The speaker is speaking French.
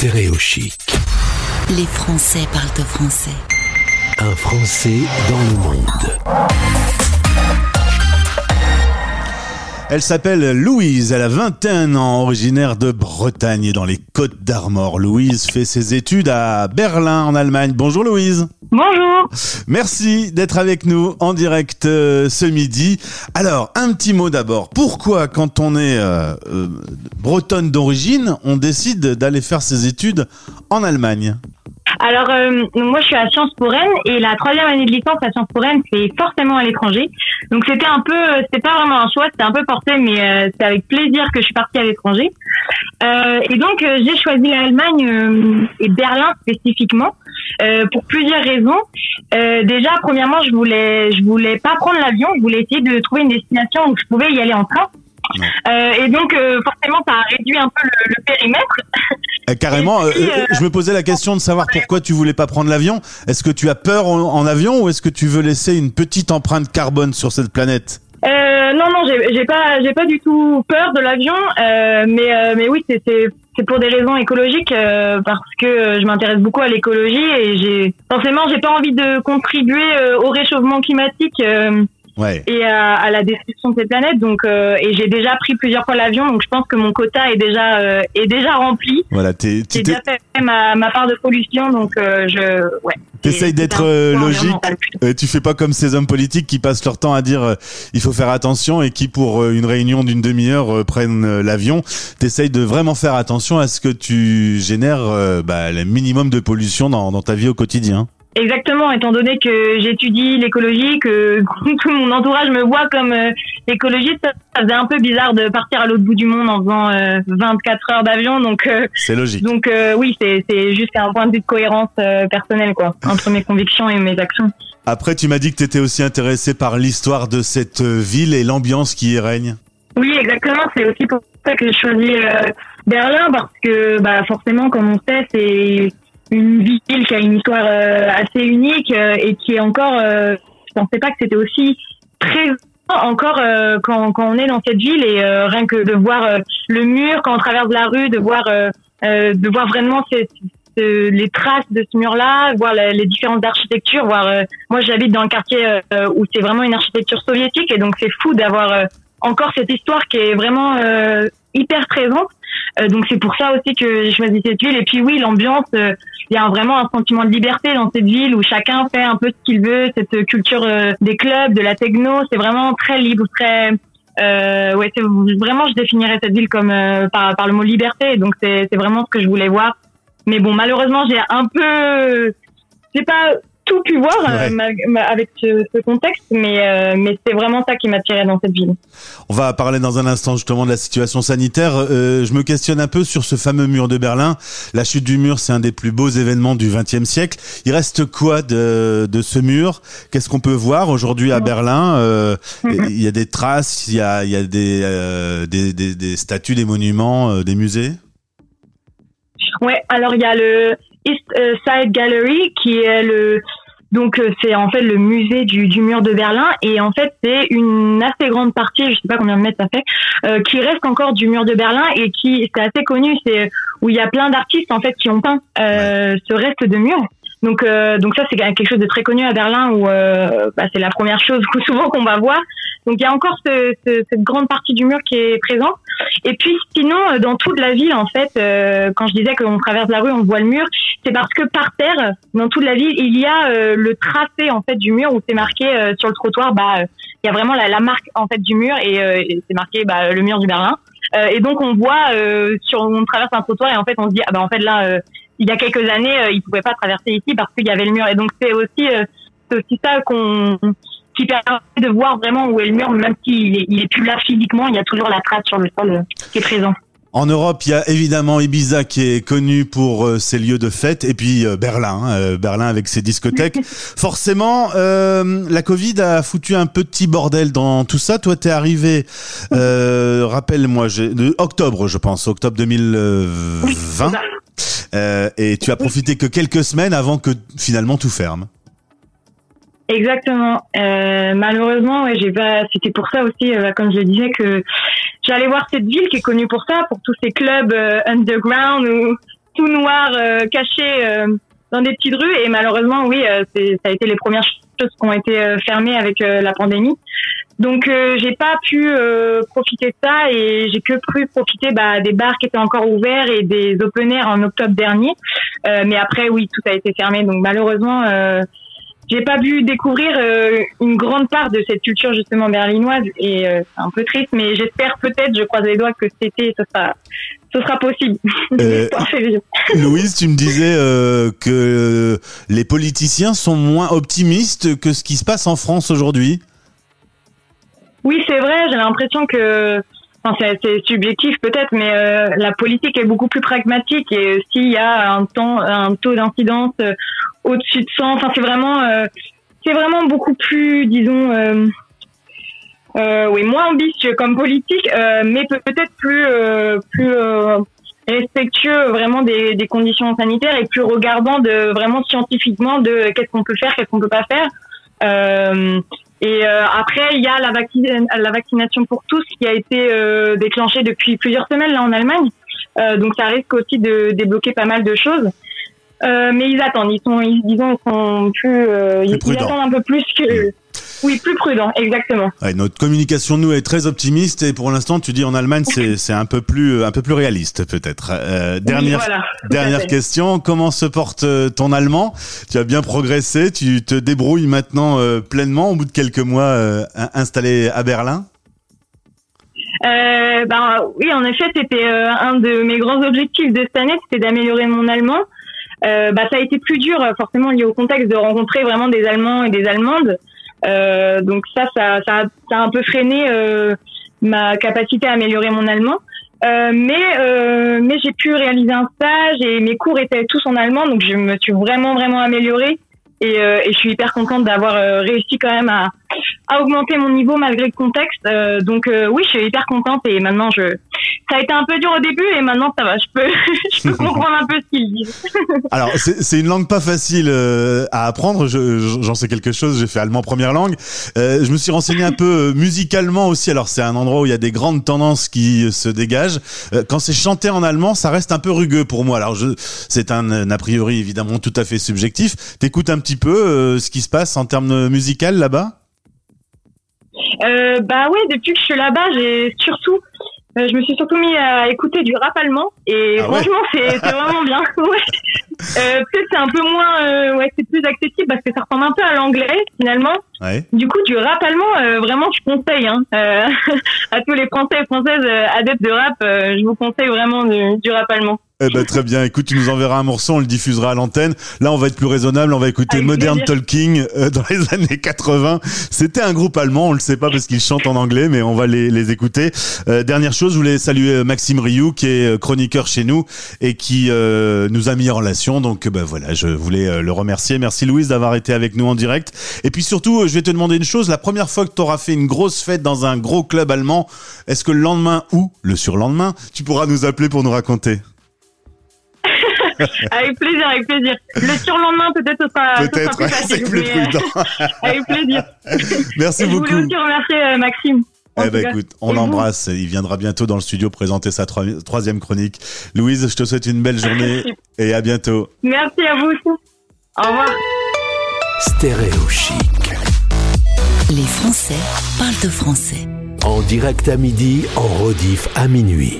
Stéréo Chic. Les Français parlent au français. Un Français dans le monde. Elle s'appelle Louise, elle a 21 ans, originaire de Bretagne et dans les Côtes d'Armor. Louise fait ses études à Berlin en Allemagne. Bonjour Louise. Bonjour. Merci d'être avec nous en direct euh, ce midi. Alors, un petit mot d'abord. Pourquoi quand on est euh, euh, bretonne d'origine, on décide d'aller faire ses études en Allemagne? Alors, euh, moi, je suis à Sciences Po Rennes et la troisième année de licence à Sciences Po Rennes, c'est forcément à l'étranger. Donc, c'était un peu, euh, c'était pas vraiment un choix, c'était un peu porté, mais euh, c'est avec plaisir que je suis partie à l'étranger. Euh, et donc, euh, j'ai choisi l'Allemagne euh, et Berlin spécifiquement pour plusieurs raisons. Déjà, premièrement, je voulais, je voulais pas prendre l'avion, je voulais essayer de trouver une destination où je pouvais y aller en train. Euh, et donc, euh, forcément, ça a réduit un peu le, le périmètre. Euh, Carrément, Et puis, euh, euh, je me posais la question de savoir pourquoi tu voulais pas prendre l'avion. Est-ce que tu as peur en, en avion ou est-ce que tu veux laisser une petite empreinte carbone sur cette planète? Euh, non, non, j'ai pas, j'ai pas du tout peur de l'avion, euh, mais euh, mais oui, c'est c'est c'est pour des raisons écologiques euh, parce que euh, je m'intéresse beaucoup à l'écologie et j'ai forcément j'ai pas envie de contribuer euh, au réchauffement climatique euh, Ouais. et à, à la destruction de cette planète. Donc euh, et j'ai déjà pris plusieurs fois l'avion, donc je pense que mon quota est déjà euh, est déjà rempli. Voilà, t'es- J'ai déjà fait ma, ma part de pollution, donc euh, je ouais. T'essayes d'être euh, logique. Euh, tu fais pas comme ces hommes politiques qui passent leur temps à dire euh, il faut faire attention et qui pour euh, une réunion d'une demi-heure euh, prennent euh, l'avion. T'essayes de vraiment faire attention à ce que tu génères euh, bah, le minimum de pollution dans, dans ta vie au quotidien. Exactement, étant donné que j'étudie l'écologie, que tout mon entourage me voit comme euh, écologiste, ça, faisait un peu bizarre de partir à l'autre bout du monde en faisant euh, 24 heures d'avion. Donc, euh, C'est logique. donc euh, oui, c'est juste un point de vue de cohérence euh, personnelle, quoi, entre mes convictions et mes actions. Après, tu m'as dit que tu étais aussi intéressé par l'histoire de cette ville et l'ambiance qui y règne. Oui, exactement. C'est aussi pour ça que j'ai choisi Berlin parce que, bah, forcément, comme on sait, c'est une ville qui a une histoire euh, assez unique euh, et qui est encore. Euh, je pensais pas que c'était aussi présent encore euh, quand, quand on est dans cette ville et euh, rien que de voir euh, le mur quand on traverse la rue, de voir de voir vraiment ces- ce- les traces de ce mur-là, voir la- les différences d'architecture, voir. moi, j'habite dans un quartier où c'est vraiment une architecture soviétique et donc c'est fou d'avoir encore cette histoire qui est vraiment hyper présente. Euh, donc c'est pour ça aussi que j'ai choisi cette ville. Et puis oui, l'ambiance, euh, il y a vraiment un sentiment de liberté dans cette ville où chacun fait un peu ce qu'il veut. Cette culture euh, des clubs, de la techno, c'est vraiment très libre, très euh, ouais, c'est vraiment je définirais cette ville comme euh, par, par le mot liberté. Donc c'est c'est vraiment ce que je voulais voir. Mais bon, malheureusement, j'ai un peu, j'ai pas tout pu voir euh, Ouais. ma- ma- avec ce, ce contexte, mais euh, mais c'est vraiment ça qui m'attirait dans cette ville. On va parler dans un instant justement de la situation sanitaire. Euh, je me questionne un peu sur ce fameux mur de Berlin. La chute du mur, c'est un des plus beaux événements du XXe siècle. Il reste quoi de, de ce mur? Qu'est-ce qu'on peut voir aujourd'hui à Berlin? Euh, Il y a des traces, il y a, il y a des, des, des, des statues, des monuments, des musées? Ouais, alors il y a le East euh, Side Gallery qui est le donc euh, c'est en fait le musée du, du mur de Berlin et en fait c'est une assez grande partie, je sais pas combien de mètres ça fait, euh, qui reste encore du mur de Berlin et qui c'est assez connu, c'est où il y a plein d'artistes en fait qui ont peint euh, ce reste de mur. Donc euh, donc ça c'est quelque chose de très connu à Berlin où euh, bah, c'est la première chose souvent qu'on va voir. Donc il y a encore ce, ce- cette grande partie du mur qui est présente. Et puis sinon, euh, dans toute la ville, en fait, euh, quand je disais qu'on traverse la rue, on voit le mur, c'est parce que par terre, dans toute la ville, il y a euh, le tracé en fait du mur où c'est marqué euh, sur le trottoir, bah, il y a vraiment la, marque en fait du mur et, et c'est marqué bah, le mur du Berlin. Et donc on voit sur, on traverse un trottoir et en fait on se dit ah bah en fait là, il y a quelques années, euh, ils pouvaient pas traverser ici parce qu'il y avait le mur. Et donc c'est aussi, euh, c'est aussi ça qu'on qui permet de voir vraiment où est le mur, même s'il est, il est plus là physiquement, il y a toujours la trace sur le sol euh, qui est présent. En Europe, il y a évidemment Ibiza qui est connu pour ses lieux de fête, et puis Berlin, hein, Berlin avec ses discothèques. Forcément, euh, la Covid a foutu un petit bordel dans tout ça. Toi, t'es arrivé, euh, rappelle-moi, octobre, je pense, octobre 2020, euh, et tu as profité que quelques semaines avant que finalement tout ferme. Exactement. Euh, malheureusement, j'ai pas. C'était pour ça aussi, euh, comme je le disais, que j'allais voir cette ville qui est connue pour ça, pour tous ces clubs underground où tout noir, caché dans des petites rues. Et malheureusement, oui, euh, c'est, ça a été les premières choses qui ont été euh, fermées avec euh, la pandémie. Donc, euh, j'ai pas pu euh, profiter de ça et j'ai que pu profiter bah, des bars qui étaient encore ouverts et des open air en octobre dernier. Euh, mais après, oui, tout a été fermé. Donc, malheureusement, j'ai pas pu découvrir euh, une grande part de cette culture justement berlinoise et euh, c'est un peu triste. Mais j'espère peut-être, je croise les doigts que cet été, ce sera, ce sera possible. Euh. Louise, tu me disais que les politiciens sont moins optimistes que ce qui se passe en France aujourd'hui. Oui, c'est vrai. J'ai l'impression que, enfin, c'est subjectif peut-être, mais euh, la politique est beaucoup plus pragmatique et s'il y a un temps, un taux d'incidence euh, au-dessus de 100, enfin, c'est vraiment, euh, vraiment beaucoup plus, disons, oui, moins ambitieux comme politique, mais peut- peut-être plus, plus respectueux vraiment des, conditions sanitaires et plus regardant de vraiment scientifiquement de qu'est-ce qu'on peut faire, qu'est-ce qu'on peut pas faire. Et euh, après, il y a la, vacci- la vaccination pour tous qui a été euh, déclenchée depuis plusieurs semaines là en Allemagne. Euh, donc ça risque aussi de débloquer pas mal de choses. Euh, mais ils attendent, ils sont, ils, disons, ils sont plus, euh, ils, ils attendent un peu plus que, oui, plus prudents, exactement. Ouais, notre communication nous est très optimiste et pour l'instant, tu dis en Allemagne, c'est un peu plus un peu plus réaliste peut-être. Euh, dernière Oui, voilà, dernière question, comment se porte euh, ton allemand? Tu as bien progressé, tu te débrouilles maintenant euh, pleinement au bout de quelques mois euh, in- installé à Berlin? Euh, ben oui, en effet, c'était euh, un de mes grands objectifs de cette année, c'était d'améliorer mon allemand. Euh, bah, ça a été plus dur, forcément lié au contexte de rencontrer vraiment des Allemands et des Allemandes. Euh, donc ça, ça, ça, ça a un peu freiné euh, ma capacité à améliorer mon allemand. Euh, mais euh, mais j'ai pu réaliser un stage et mes cours étaient tous en allemand, donc je me suis vraiment vraiment améliorée et, euh, et je suis hyper contente d'avoir euh, réussi quand même à, à augmenter mon niveau malgré le contexte. Euh, donc euh, oui, je suis hyper contente et maintenant je ça a été un peu dur au début et maintenant ça va, je peux je peux comprendre un peu ce qu'ils disent. Alors c'est une langue pas facile euh, à apprendre. Je- je- J'en sais quelque chose. J'ai fait allemand première langue. Euh, je me suis renseigné un peu euh, musicalement aussi. Alors c'est un endroit où il y a des grandes tendances qui euh, se dégagent. Quand c'est chanté en allemand, ça reste un peu rugueux pour moi. Alors c'est un, un a priori évidemment tout à fait subjectif. T'écoutes un petit peu ce qui se passe en termes musical là-bas? Euh, bah ouais, depuis que je suis là-bas, j'ai surtout euh, je me suis surtout mis à écouter du rap allemand et Ah ouais franchement c'est c'est vraiment bien. Ouais. Euh, peut-être c'est un peu moins euh, ouais c'est plus accessible parce que ça ressemble un peu à l'anglais finalement. Ouais. Du coup, du rap allemand, euh, vraiment, je conseille hein, euh, à tous les Français et Françaises adeptes de rap. euh, je vous conseille vraiment du, du rap allemand. Eh ben, très bien. Écoute, tu nous enverras un morceau, on le diffusera à l'antenne. Là, on va être plus raisonnable. On va écouter Avec Modern plaisir. Talking euh, dans les années 80. C'était un groupe allemand. On le sait pas parce qu'ils chantent en anglais, mais on va les, les écouter. Euh, dernière chose, je voulais saluer euh, Maxime Rioux, qui est euh, chroniqueur chez nous et qui euh, nous a mis en relation. Donc, euh, ben voilà, je voulais le remercier. Merci Louise d'avoir été avec nous en direct. Et puis surtout, je vais te demander une chose. La première fois que tu auras fait une grosse fête dans un gros club allemand, est-ce que le lendemain ou le surlendemain, tu pourras nous appeler pour nous raconter? Avec plaisir, avec plaisir. Le surlendemain, peut-être, ce sera, ce sera Peut-être, plus ouais, facile. c'est plus euh, prudent. avec plaisir. Merci Et je beaucoup. voulais aussi remercier euh, Maxime. Eh ben écoute, on l'embrasse. Il viendra bientôt dans le studio présenter sa troi- troisième chronique. Louise, je te souhaite une belle journée et à bientôt. Merci à vous aussi. Au revoir. Stéréo chic. Les Français parlent de français. En direct à midi, en rediff à minuit.